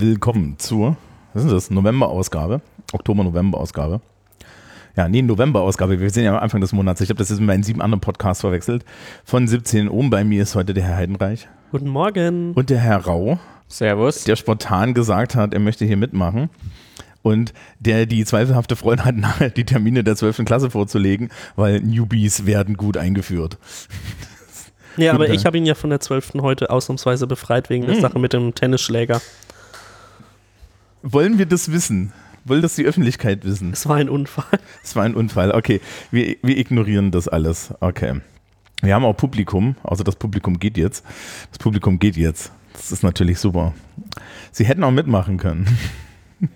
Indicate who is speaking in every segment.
Speaker 1: willkommen zur, was ist das, November-Ausgabe, Oktober-November-Ausgabe. Ja, nee, November-Ausgabe. Wir sind ja am Anfang des Monats. Ich habe das jetzt mit meinen sieben anderen Podcasts verwechselt. Von 17 Ohm bei mir ist heute der Herr Heidenreich.
Speaker 2: Guten Morgen.
Speaker 1: Und der Herr Rau.
Speaker 3: Servus.
Speaker 1: Der spontan gesagt hat, er möchte hier mitmachen. Und der die zweifelhafte Freude hat, nachher die Termine der 12. Klasse vorzulegen, weil Newbies werden gut eingeführt.
Speaker 2: Ja, aber ich habe ihn ja von der 12. heute ausnahmsweise befreit wegen der
Speaker 1: Hm.
Speaker 2: Sache mit dem Tennisschläger.
Speaker 1: Wollen wir das wissen? Will das die Öffentlichkeit wissen?
Speaker 2: Es war ein Unfall.
Speaker 1: Es war ein Unfall. Okay, wir, wir ignorieren das alles. Okay. Wir haben auch Publikum, außer das Publikum geht jetzt. Das Publikum geht jetzt. Das ist natürlich super. Sie hätten auch mitmachen können.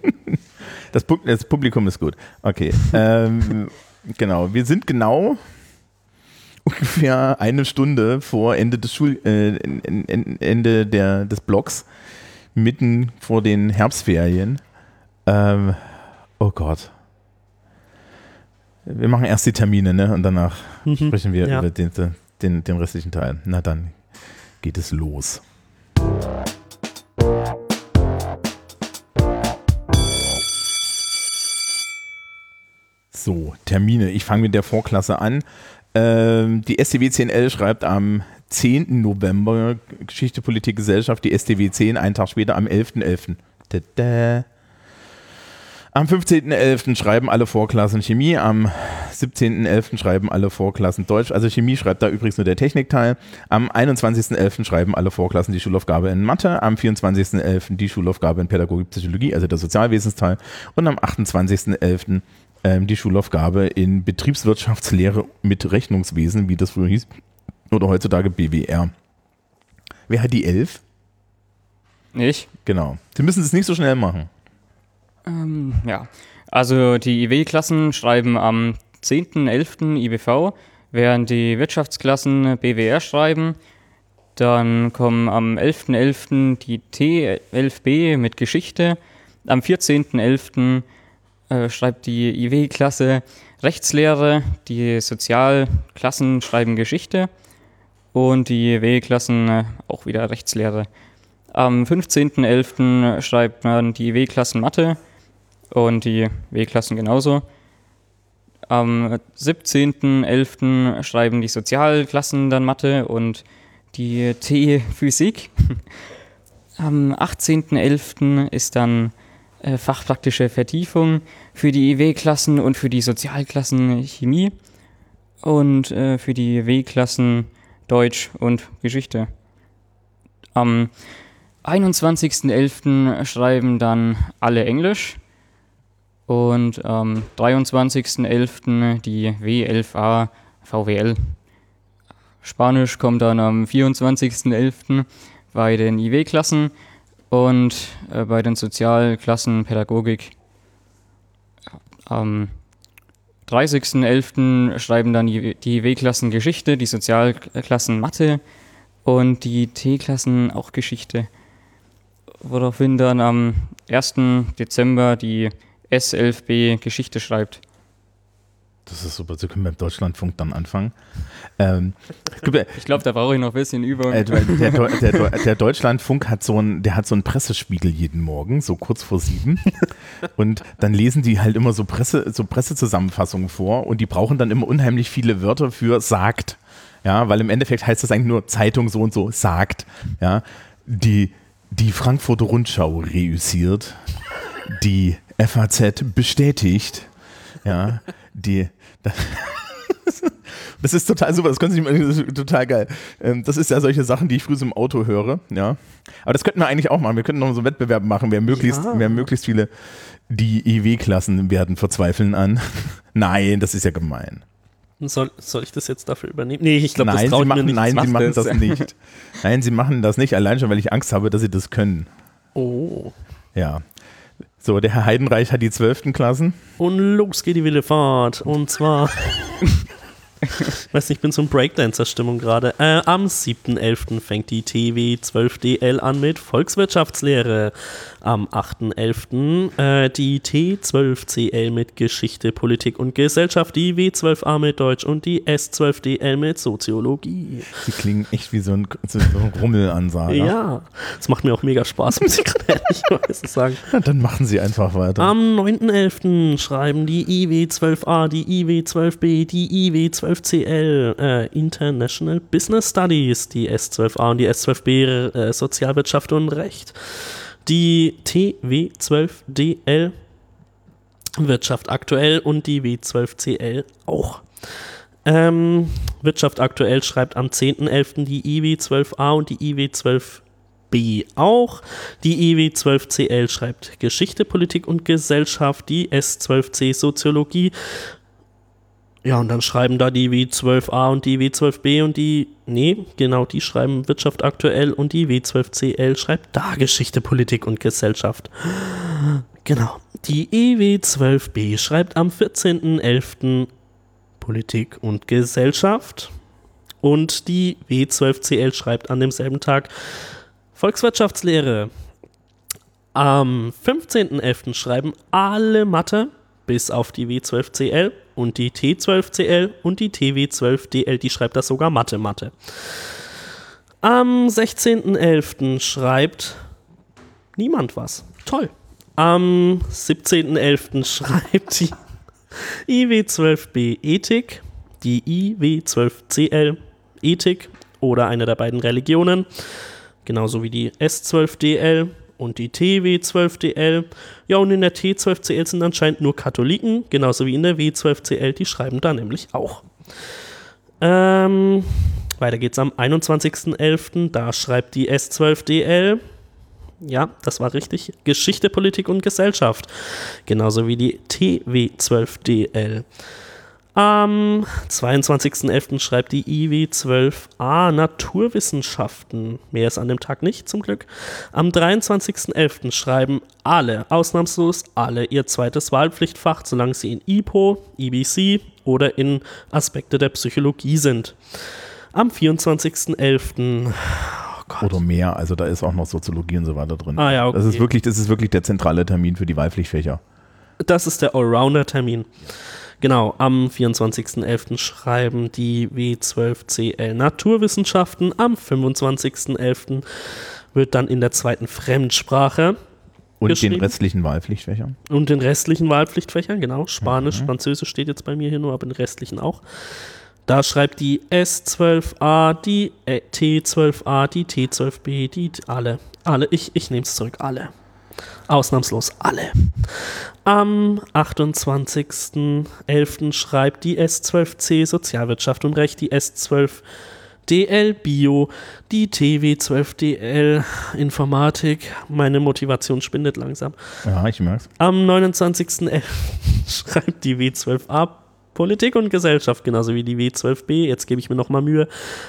Speaker 1: Das, Pub das Publikum ist gut. Okay. Ähm, genau. Wir sind genau ungefähr eine Stunde vor Ende des Schul äh, en- en- Ende der, des Blogs, mitten vor den Herbstferien. Ähm, oh Gott. Wir machen erst die Termine, ne? Und danach
Speaker 2: Mhm.
Speaker 1: sprechen wir
Speaker 2: Ja.
Speaker 1: über den, den, den restlichen Teil. Na dann geht es los. So, Termine. Ich fange mit der Vorklasse an. Ähm, die STW 10L schreibt am 10. November Geschichte, Politik, Gesellschaft, die STW 10, einen Tag später am 11.11. Tada. Am 15.11. schreiben alle Vorklassen Chemie, am 17.11. schreiben alle Vorklassen Deutsch, also Chemie schreibt da übrigens nur der Technikteil. Am 21.11. schreiben alle Vorklassen die Schulaufgabe in Mathe, am 24.11. die Schulaufgabe in Pädagogik, Psychologie, also der Sozialwesensteil und am 28.11. Ähm, die Schulaufgabe in Betriebswirtschaftslehre mit Rechnungswesen, wie das früher hieß, oder heutzutage BWR. Wer hat die 11?
Speaker 3: Ich?
Speaker 1: Genau. Sie müssen es nicht so schnell machen.
Speaker 3: Ähm, ja. Also die IW-Klassen schreiben am 10.11. IBV, während die Wirtschaftsklassen BWR schreiben. Dann kommen am 11.11. die T11b mit Geschichte. Am 14.11. Äh, schreibt die IW-Klasse Rechtslehre. Die Sozialklassen schreiben Geschichte. Und die IW-Klassen äh, auch wieder Rechtslehre. Am 15.11. schreibt man die W-Klassen Mathe und die W-Klassen genauso. Am 17.11. schreiben die Sozialklassen dann Mathe und die T Physik. Am 18.11. ist dann äh, fachpraktische Vertiefung für die EW-Klassen und für die Sozialklassen Chemie und äh, für die W-Klassen Deutsch und Geschichte. Am 21.11. schreiben dann alle Englisch und am 23.11. die W11a VWL. Spanisch kommt dann am 24.11. bei den IW-Klassen und äh, bei den Sozialklassen Pädagogik. Am 30.11. schreiben dann die, W-Klassen Geschichte, die Sozialklassen Mathe und die T-Klassen auch Geschichte. Woraufhin dann am 1. Dezember die S11b Geschichte schreibt.
Speaker 1: Das ist super. Sie können beim Deutschlandfunk dann anfangen. Ähm, gibt
Speaker 3: Ich glaube, da brauche ich noch ein bisschen Übung.
Speaker 1: äh, der, der, der, der, der Deutschlandfunk hat so einen, der hat so einen Pressespiegel jeden Morgen, so kurz vor sieben. Und dann lesen die halt immer so Presse, so Pressezusammenfassungen vor und die brauchen dann immer unheimlich viele Wörter für sagt. Ja, weil im Endeffekt heißt das eigentlich nur Zeitung so und so sagt. Ja, die, die Frankfurter Rundschau reüssiert, die FAZ bestätigt, ja, die, das ist total super, das können Sie nicht, das ist total geil. Ähm, Das ist ja solche Sachen, die ich früh so im Auto höre, ja. Aber das könnten wir eigentlich auch machen. Wir könnten noch so einen Wettbewerb machen, wer möglichst,
Speaker 2: Ja.
Speaker 1: wer möglichst viele, die IW-Klassen werden verzweifeln an. Nein, das ist ja gemein.
Speaker 2: Soll, soll ich das jetzt dafür übernehmen? Nee, ich glaube, das
Speaker 1: Nein,
Speaker 2: traut
Speaker 1: sie
Speaker 2: mir
Speaker 1: machen,
Speaker 2: nicht.
Speaker 1: nein, sie machen
Speaker 3: das.
Speaker 1: das nicht. Nein, sie machen das nicht, allein schon, weil ich Angst habe, dass sie das können.
Speaker 2: Oh.
Speaker 1: Ja. So, der Herr Heidenreich hat die zwölften Klassen.
Speaker 2: Und los geht die wilde Fahrt. Und zwar weiß nicht, ich bin so in Breakdancer-Stimmung gerade. Äh, am 7.11. fängt die TW 12DL an mit Volkswirtschaftslehre. Am 8.11. Äh, die T12CL mit Geschichte, Politik und Gesellschaft, die W12A mit Deutsch und die S12DL mit Soziologie.
Speaker 1: Die klingen echt wie so ein, so ein Rummelansager.
Speaker 2: Ja, es macht mir auch mega Spaß, muss ich gerade ehrlich sagen.
Speaker 1: Ja, dann machen Sie einfach weiter.
Speaker 2: Am 9.11. schreiben die IW12A, die IW12B, die IW12CL äh, International Business Studies, die S12A und die S12B äh, Sozialwirtschaft und Recht, die TW12DL Wirtschaft aktuell und die W12CL auch. Ähm, Wirtschaft aktuell schreibt am 10.11. die IW12A und die IW12B B auch. Die IW 12CL schreibt Geschichte, Politik und Gesellschaft, die S12C Soziologie. Ja, und dann schreiben da die W12A und die W12B und die, nee, genau, die schreiben Wirtschaft aktuell und die W12CL schreibt da Geschichte, Politik und Gesellschaft. Genau. Die EW12B schreibt am 14.11. Politik und Gesellschaft und die W12CL schreibt an demselben Tag Volkswirtschaftslehre. Am 15.11. schreiben alle Mathe, bis auf die W12CL und die T12CL und die TW12DL, die schreibt das sogar Mathe-Mathe. Am 16.11. schreibt niemand was. Toll. Am 17.11. schreibt die IW12B Ethik, die IW12CL Ethik oder eine der beiden Religionen genauso wie die S12DL und die TW12DL. Ja, und in der T12CL sind anscheinend nur Katholiken, genauso wie in der W12CL, die schreiben da nämlich auch. Ähm, weiter geht's am 21.11., da schreibt die S12DL, ja, das war richtig, Geschichte, Politik und Gesellschaft, genauso wie die TW12DL. Am 22.11. schreibt die IW12a Naturwissenschaften. Mehr ist an dem Tag nicht, zum Glück. Am 23.11. schreiben alle, ausnahmslos alle, ihr zweites Wahlpflichtfach, solange sie in IPO, IBC oder in Aspekte der Psychologie sind. Am 24.11.
Speaker 1: Oh oder mehr, also da ist auch noch Soziologie und so weiter drin.
Speaker 2: Ah, ja, okay.
Speaker 1: das, ist wirklich, das ist wirklich der zentrale Termin für die Wahlpflichtfächer.
Speaker 2: Das ist der Allrounder-Termin. Genau, am 24.11. schreiben die W12CL Naturwissenschaften. Am 25.11. wird dann in der zweiten Fremdsprache
Speaker 1: und den restlichen Wahlpflichtfächern.
Speaker 2: Und den restlichen Wahlpflichtfächern, genau. Spanisch, mhm. Französisch steht jetzt bei mir hier nur, aber den restlichen auch. Da schreibt die S12A, die T12A, die T12B, die alle. Alle, ich, ich nehme es zurück, alle. Ausnahmslos alle. Am 28.11. schreibt die S12C Sozialwirtschaft und Recht, die S12 DL Bio, die TW12DL Informatik. Meine Motivation spindet langsam.
Speaker 1: Ja, ich merk's.
Speaker 2: Am 29.11. schreibt die W12A Politik und Gesellschaft, genauso wie die W12B, jetzt gebe ich mir nochmal Mühe,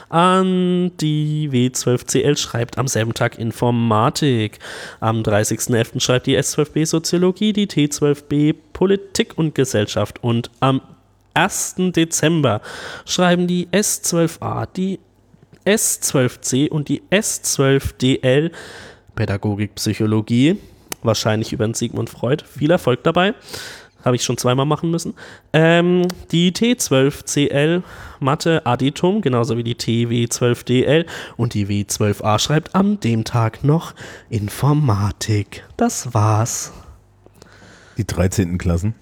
Speaker 2: an die W12CL schreibt am selben Tag Informatik. Am 30.11. schreibt die S12B Soziologie, die T12B Politik und Gesellschaft und am 1. Dezember schreiben die S12A, die S12C und die S12DL Pädagogik, Psychologie, wahrscheinlich über den Sigmund Freud. Viel Erfolg dabei. Habe ich schon zweimal machen müssen. Ähm, die T12CL Mathe Additum, genauso wie die TW12DL und die W12A schreibt an dem Tag noch Informatik. Das war's.
Speaker 1: Die 13. Klassen.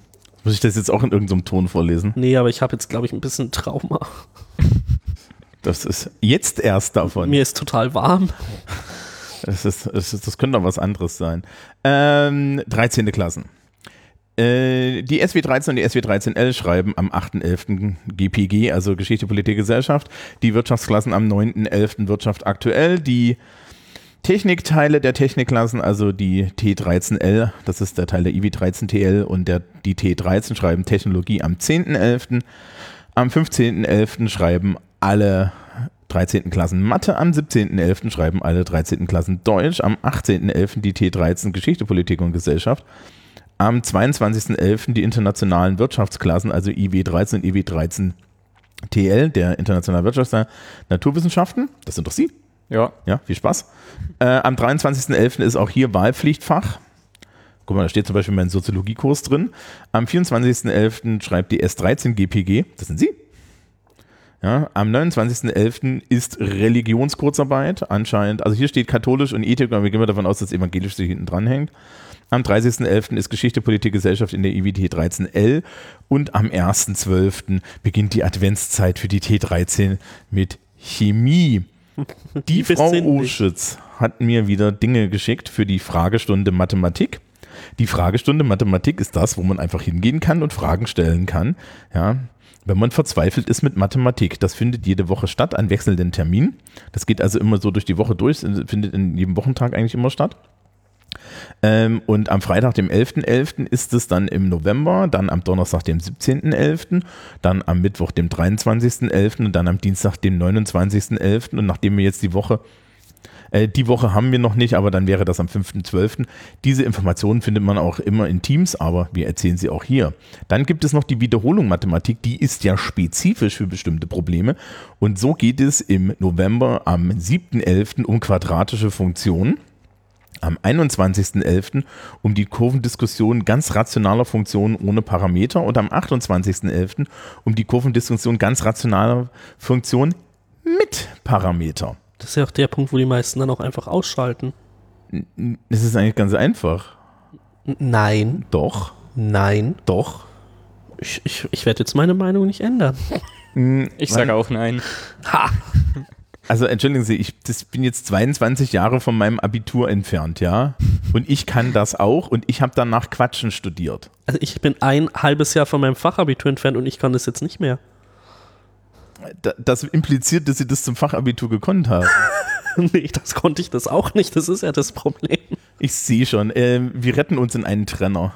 Speaker 1: Muss ich das jetzt auch in irgendeinem Ton vorlesen?
Speaker 2: Nee, aber ich habe jetzt, glaube ich, ein bisschen Trauma.
Speaker 1: Das ist jetzt erst davon.
Speaker 2: Mir ist total warm.
Speaker 1: Das, ist, das, ist, das könnte doch was anderes sein. Ähm, 13. Klassen. Äh, die SW13 und die SW13L schreiben am 8.11. GPG, also Geschichte, Politik, Gesellschaft. Die Wirtschaftsklassen am 9.11. Wirtschaft aktuell. Die Technikteile der Technikklassen, also die T13L, das ist der Teil der IW13TL und der, die T13 schreiben Technologie am 10.11. Am 15.11. schreiben alle 13. Klassen Mathe, am 17.11. schreiben alle 13. Klassen Deutsch, am 18.11. die T13 Geschichte, Politik und Gesellschaft am 22.11. die internationalen Wirtschaftsklassen, also IW13 und IW13 TL, der Internationalen Wirtschafts- und Naturwissenschaften. Das sind doch Sie.
Speaker 3: Ja.
Speaker 1: Ja, viel Spaß. Äh, am 23.11. ist auch hier Wahlpflichtfach. Guck mal, da steht zum Beispiel mein Soziologiekurs drin. Am 24.11. schreibt die S13 GPG. Das sind Sie. Ja, am 29.11. ist Religionskurzarbeit anscheinend. Also hier steht katholisch und Ethik, aber wir gehen mal davon aus, dass evangelisch sich hinten dran hängt. Am 30.11. ist Geschichte, Politik, Gesellschaft in der IWT 13L und am 1.12. beginnt die Adventszeit für die T13 mit Chemie. Die Frau. Oschütz hat mir wieder Dinge geschickt für die Fragestunde Mathematik. Die Fragestunde Mathematik ist das, wo man einfach hingehen kann und Fragen stellen kann. Ja, wenn man verzweifelt ist mit Mathematik. Das findet jede Woche statt an wechselnden Terminen. Das geht also immer so durch die Woche durch, findet in jedem Wochentag eigentlich immer statt. Ähm, und am Freitag, dem 11.11., ist es dann im November, dann am Donnerstag, dem 17.11., dann am Mittwoch, dem 23.11. und dann am Dienstag, dem 29.11. Und nachdem wir jetzt die Woche, äh, die Woche haben wir noch nicht, aber dann wäre das am 5.12. Diese Informationen findet man auch immer in Teams, aber wir erzählen sie auch hier. Dann gibt es noch die Wiederholung Mathematik, die ist ja spezifisch für bestimmte Probleme. Und so geht es im November am 7.11. um quadratische Funktionen am 21.11. um die Kurvendiskussion ganz rationaler Funktionen ohne Parameter und am 28.11. um die Kurvendiskussion ganz rationaler Funktionen mit Parameter.
Speaker 2: Das ist ja auch der Punkt, wo die meisten dann auch einfach ausschalten.
Speaker 1: Das ist eigentlich ganz einfach.
Speaker 2: Nein,
Speaker 1: Doch,
Speaker 2: nein.
Speaker 1: doch.
Speaker 2: Ich, ich, ich werde jetzt meine Meinung nicht ändern.
Speaker 3: Ich sage auch nein.
Speaker 2: Ha!
Speaker 1: Also entschuldigen Sie, ich das bin jetzt 22 Jahre von meinem Abitur entfernt, ja? Und ich kann das auch und ich habe danach Quatschen studiert.
Speaker 2: Also ich bin ein halbes Jahr von meinem Fachabitur entfernt und ich kann das jetzt nicht mehr.
Speaker 1: Da- Das impliziert, dass Sie das zum Fachabitur gekonnt haben.
Speaker 2: nee, das konnte ich das auch nicht. Das ist ja das Problem.
Speaker 1: Ich sehe schon. Ähm, wir retten uns in einen Trenner.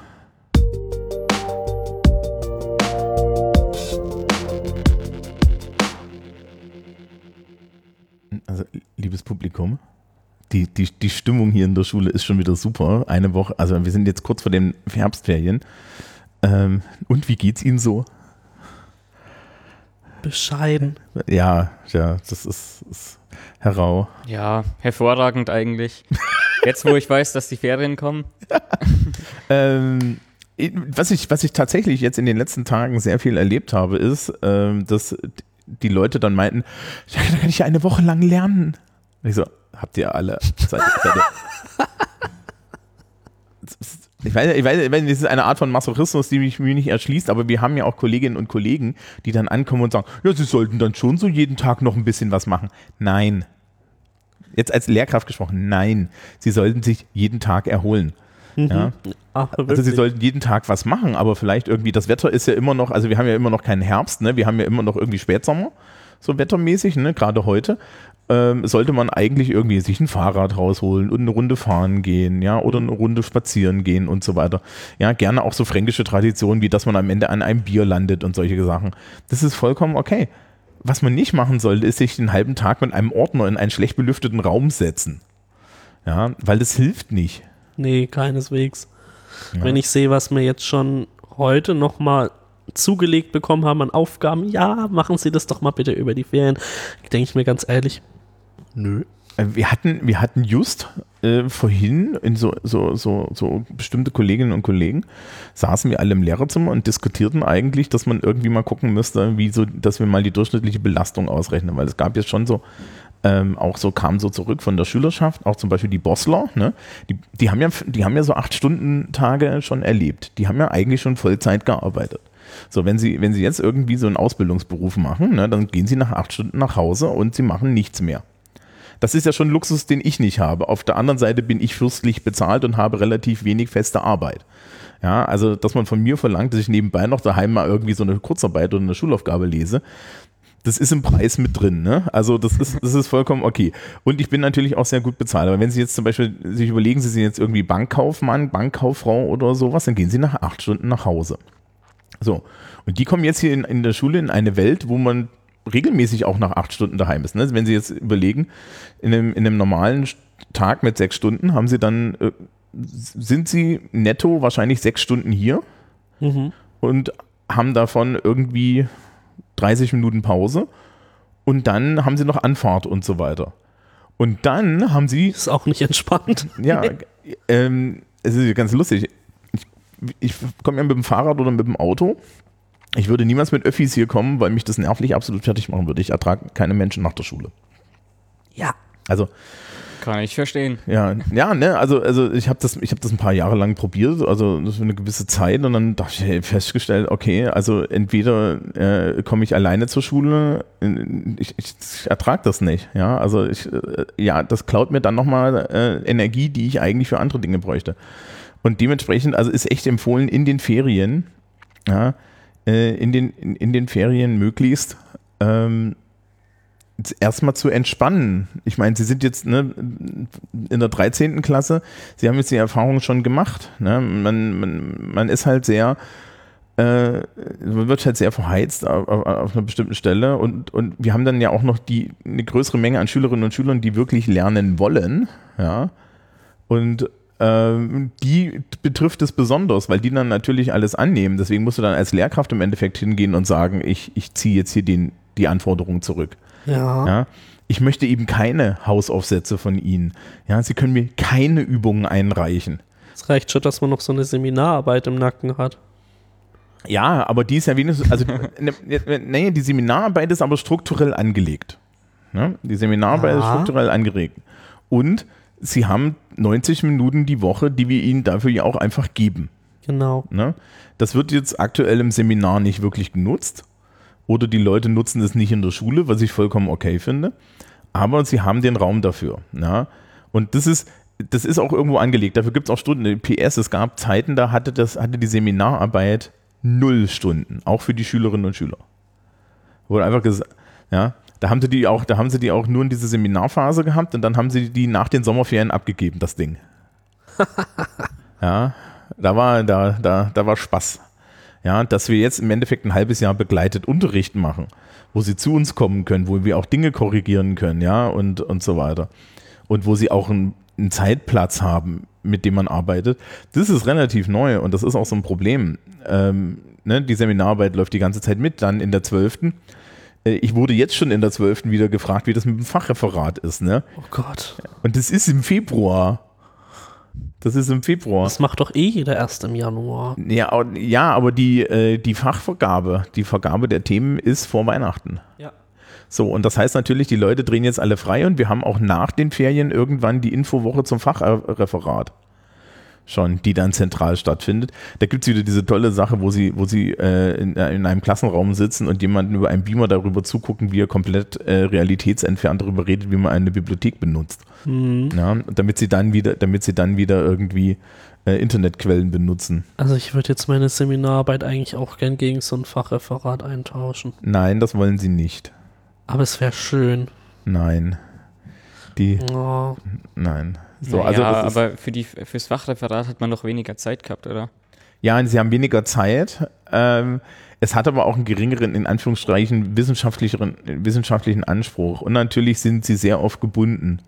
Speaker 1: Publikum, die, die, die Stimmung hier in der Schule ist schon wieder super. Eine Woche, also wir sind jetzt kurz vor den Herbstferien. Ähm, und wie geht's Ihnen so?
Speaker 2: Bescheiden.
Speaker 1: Ja, ja, das ist, ist herau.
Speaker 3: Ja, hervorragend eigentlich. Jetzt, wo ich weiß, dass die Ferien kommen.
Speaker 1: Ähm, was, ich, was ich tatsächlich jetzt in den letzten Tagen sehr viel erlebt habe, ist, ähm, dass die Leute dann meinten, ja, da kann ich ja eine Woche lang lernen. Ich so, habt ihr alle Zeit? Ich weiß, ich weiß, ich weiß, das ist eine Art von Masochismus, die mich mir nicht erschließt, aber wir haben ja auch Kolleginnen und Kollegen, die dann ankommen und sagen, ja, sie sollten dann schon so jeden Tag noch ein bisschen was machen. Nein. Jetzt als Lehrkraft gesprochen, nein. Sie sollten sich jeden Tag erholen. Ja?
Speaker 2: Ah,
Speaker 1: Also sie sollten jeden Tag was machen, aber vielleicht irgendwie, das Wetter ist ja immer noch, also wir haben ja immer noch keinen Herbst, ne? wir haben ja immer noch irgendwie Spätsommer, so wettermäßig, ne? gerade heute. Ähm, sollte man eigentlich irgendwie sich ein Fahrrad rausholen und eine Runde fahren gehen, ja, oder eine Runde spazieren gehen und so weiter. Ja, gerne auch so fränkische Traditionen, wie dass man am Ende an einem Bier landet und solche Sachen. Das ist vollkommen okay. Was man nicht machen sollte, ist sich den halben Tag mit einem Ordner in einen schlecht belüfteten Raum setzen. Ja, weil das hilft nicht.
Speaker 2: Nee, keineswegs.
Speaker 1: Ja.
Speaker 2: Wenn ich sehe, was wir jetzt schon heute nochmal zugelegt bekommen haben an Aufgaben, ja, machen Sie das doch mal bitte über die Ferien. Denke ich mir ganz ehrlich, nö.
Speaker 1: Äh, Wir hatten, wir hatten just äh, vorhin in so, so, so, so bestimmte Kolleginnen und Kollegen, saßen wir alle im Lehrerzimmer und diskutierten eigentlich, dass man irgendwie mal gucken müsste, wie so, dass wir mal die durchschnittliche Belastung ausrechnen, weil es gab jetzt schon so, ähm, auch so kam so zurück von der Schülerschaft, auch zum Beispiel die Bossler, ne? die, die, haben ja, die haben ja so acht Stunden Tage schon erlebt. Die haben ja eigentlich schon Vollzeit gearbeitet. So, wenn sie, wenn sie jetzt irgendwie so einen Ausbildungsberuf machen, ne, dann gehen sie nach acht Stunden nach Hause und sie machen nichts mehr. Das ist ja schon Luxus, den ich nicht habe. Auf der anderen Seite bin ich fürstlich bezahlt und habe relativ wenig feste Arbeit. Ja, also, dass man von mir verlangt, dass ich nebenbei noch daheim mal irgendwie so eine Kurzarbeit oder eine Schulaufgabe lese, das ist im Preis mit drin, ne? Also das ist, das ist vollkommen okay. Und ich bin natürlich auch sehr gut bezahlt. Aber wenn Sie jetzt zum Beispiel sich überlegen, Sie sind jetzt irgendwie Bankkaufmann, Bankkauffrau oder sowas, dann gehen Sie nach acht Stunden nach Hause. So. Und die kommen jetzt hier in, in der Schule in eine Welt, wo man regelmäßig auch nach acht Stunden daheim ist. Ne? Wenn Sie jetzt überlegen, in einem, in einem normalen Tag mit sechs Stunden haben Sie dann, äh, sind Sie netto wahrscheinlich sechs Stunden hier
Speaker 2: Mhm.
Speaker 1: und haben davon irgendwie 30 Minuten Pause und dann haben sie noch Anfahrt und so weiter. Und dann haben sie,
Speaker 2: Ist auch nicht entspannt.
Speaker 1: ja, ähm, es ist ganz lustig. Ich, ich komme ja mit dem Fahrrad oder mit dem Auto. Ich würde niemals mit Öffis hier kommen, weil mich das nervlich absolut fertig machen würde. Ich ertrage keine Menschen nach der Schule.
Speaker 2: Ja.
Speaker 1: Also
Speaker 3: Kann ich verstehen.
Speaker 1: ja, ja, ne, also, also ich habe das, ich habe das ein paar Jahre lang probiert, also das für eine gewisse Zeit und dann dachte ich, hey, festgestellt, okay, also entweder äh, komme ich alleine zur Schule, ich, ich, ich ertrage das nicht, ja, also ich, äh, ja, das klaut mir dann nochmal äh, Energie, die ich eigentlich für andere Dinge bräuchte. Und dementsprechend, also ist echt empfohlen in den Ferien, ja, äh, in den, in, in den Ferien möglichst ähm, erstmal zu entspannen. Ich meine, Sie sind jetzt ne, in der 13. Klasse, Sie haben jetzt die Erfahrung schon gemacht. Ne? Man, man, man ist halt sehr, äh, man wird halt sehr verheizt auf, auf, auf einer bestimmten Stelle und, und wir haben dann ja auch noch die, eine größere Menge an Schülerinnen und Schülern, die wirklich lernen wollen. Ja? Und die betrifft es besonders, weil die dann natürlich alles annehmen. Deswegen musst du dann als Lehrkraft im Endeffekt hingehen und sagen, ich, ich ziehe jetzt hier den, die Anforderungen zurück.
Speaker 2: Ja.
Speaker 1: Ja? Ich möchte eben keine Hausaufsätze von Ihnen. Ja? Sie können mir keine Übungen einreichen.
Speaker 2: Es reicht schon, dass man noch so eine Seminararbeit im Nacken hat.
Speaker 1: Ja, aber die ist ja wenigstens, also ne, nee, die Seminararbeit ist aber strukturell angelegt. Ne? Die Seminararbeit ist
Speaker 2: Ja.
Speaker 1: strukturell angeregt. Und sie haben 90 Minuten die Woche, die wir ihnen dafür ja auch einfach geben.
Speaker 2: Genau.
Speaker 1: Ne? Das wird jetzt aktuell im Seminar nicht wirklich genutzt. Oder die Leute nutzen es nicht in der Schule, was ich vollkommen okay finde. Aber sie haben den Raum dafür. Ja? Und das ist, das ist auch irgendwo angelegt. Dafür gibt es auch Stunden. PS, es gab Zeiten, da hatte, das, hatte die Seminararbeit null Stunden, auch für die Schülerinnen und Schüler. Wurde einfach gesagt, ja, da haben sie die auch, da haben sie die auch nur in diese Seminarphase gehabt und dann haben sie die nach den Sommerferien abgegeben, das Ding. ja, da war, da, da, da war Spaß. Ja, dass wir jetzt im Endeffekt ein halbes Jahr begleitet Unterricht machen, wo sie zu uns kommen können, wo wir auch Dinge korrigieren können, ja, und, und so weiter. Und wo sie auch einen, einen Zeitplatz haben, mit dem man arbeitet. Das ist relativ neu und das ist auch so ein Problem. Ähm, ne, die Seminararbeit läuft die ganze Zeit mit, dann in der 12. Äh, Ich wurde jetzt schon in der 12. wieder gefragt, wie das mit dem Fachreferat ist, ne?
Speaker 2: Oh Gott.
Speaker 1: Und das ist im Februar. Das ist im Februar.
Speaker 2: Das macht doch eh jeder erst im Januar.
Speaker 1: Ja, ja aber die, äh, die Fachvergabe, die Vergabe der Themen ist vor Weihnachten.
Speaker 2: Ja.
Speaker 1: So, und das heißt natürlich, die Leute drehen jetzt alle frei und wir haben auch nach den Ferien irgendwann die Infowoche zum Fachreferat schon, die dann zentral stattfindet. Da gibt es wieder diese tolle Sache, wo sie, wo sie äh, in, äh, in einem Klassenraum sitzen und jemanden über einen Beamer darüber zugucken, wie er komplett äh, realitätsentfernt darüber redet, wie man eine Bibliothek benutzt. Ja, und damit sie dann wieder, damit sie dann wieder irgendwie äh, Internetquellen benutzen.
Speaker 2: Also ich würde jetzt meine Seminararbeit eigentlich auch gern gegen so ein Fachreferat eintauschen.
Speaker 1: Nein, das wollen sie nicht.
Speaker 2: Aber es wäre schön.
Speaker 1: Nein. Die,
Speaker 2: Oh,
Speaker 1: nein. So,
Speaker 3: So,
Speaker 1: also
Speaker 3: aber für die, fürs Fachreferat hat man noch weniger Zeit gehabt, oder?
Speaker 1: Ja, sie haben weniger Zeit. Ähm, es hat aber auch einen geringeren, in Anführungsstrichen, wissenschaftlicheren, wissenschaftlichen Anspruch. Und natürlich sind sie sehr oft gebunden.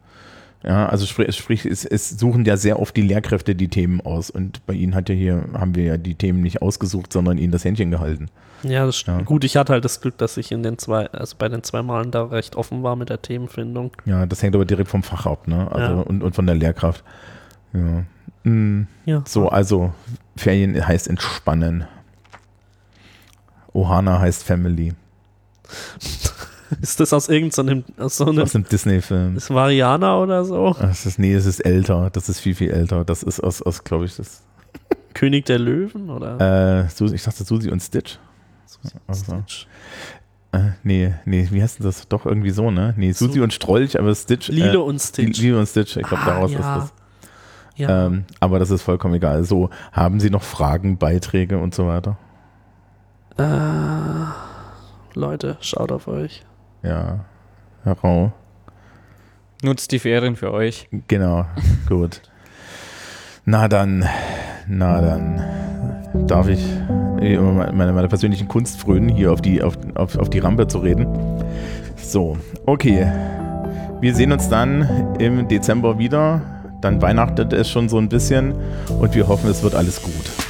Speaker 1: Ja, also sprich, sprich es, es suchen ja sehr oft die Lehrkräfte die Themen aus. Und bei ihnen hat ja hier, haben wir ja die Themen nicht ausgesucht, sondern ihnen das Händchen gehalten.
Speaker 2: ja, das stimmt.
Speaker 1: Ja.
Speaker 2: Gut, ich hatte halt das Glück, dass ich in den zwei, also bei den zwei Malen da recht offen war mit der Themenfindung.
Speaker 1: Ja, das hängt aber direkt vom Fach ab, ne? Also
Speaker 2: Ja.
Speaker 1: und, und von der Lehrkraft. Ja. Mm,
Speaker 2: Ja.
Speaker 1: So, also Ferien heißt entspannen. Ohana heißt Family.
Speaker 2: Ist das aus irgendeinem, aus so einem,
Speaker 1: Aus einem Disney-Film.
Speaker 2: ist Variana oder so?
Speaker 1: Das ist, nee, es ist älter. Das ist viel, viel älter. Das ist aus, aus glaube ich, das.
Speaker 2: König der Löwen oder?
Speaker 1: Äh, Susi, ich dachte Susi und Stitch. also.
Speaker 2: Stitch.
Speaker 1: Äh, nee, nee, wie heißt denn das? Doch irgendwie so, ne? Nee, Susi
Speaker 2: Su-
Speaker 1: und Strolch, aber Stitch.
Speaker 2: Lilo
Speaker 1: äh,
Speaker 2: und Stitch.
Speaker 1: Lilo und Stitch, ich glaube,
Speaker 2: Ah,
Speaker 1: daraus
Speaker 2: ja.
Speaker 1: ist das.
Speaker 2: Ja.
Speaker 1: Ähm, aber das ist vollkommen egal. So, haben Sie noch Fragen, Beiträge und so weiter?
Speaker 2: Äh, Leute, schaut auf euch.
Speaker 1: Ja. Rau.
Speaker 3: Nutzt die Ferien für euch.
Speaker 1: Genau, gut. Na dann, na dann. Darf ich immer meine, meine persönlichen Kunst frönen, hier auf die, auf, auf, auf die Rampe zu reden? So, okay. Wir sehen uns dann im Dezember wieder. Dann weihnachtet es schon so ein bisschen und wir hoffen, es wird alles gut.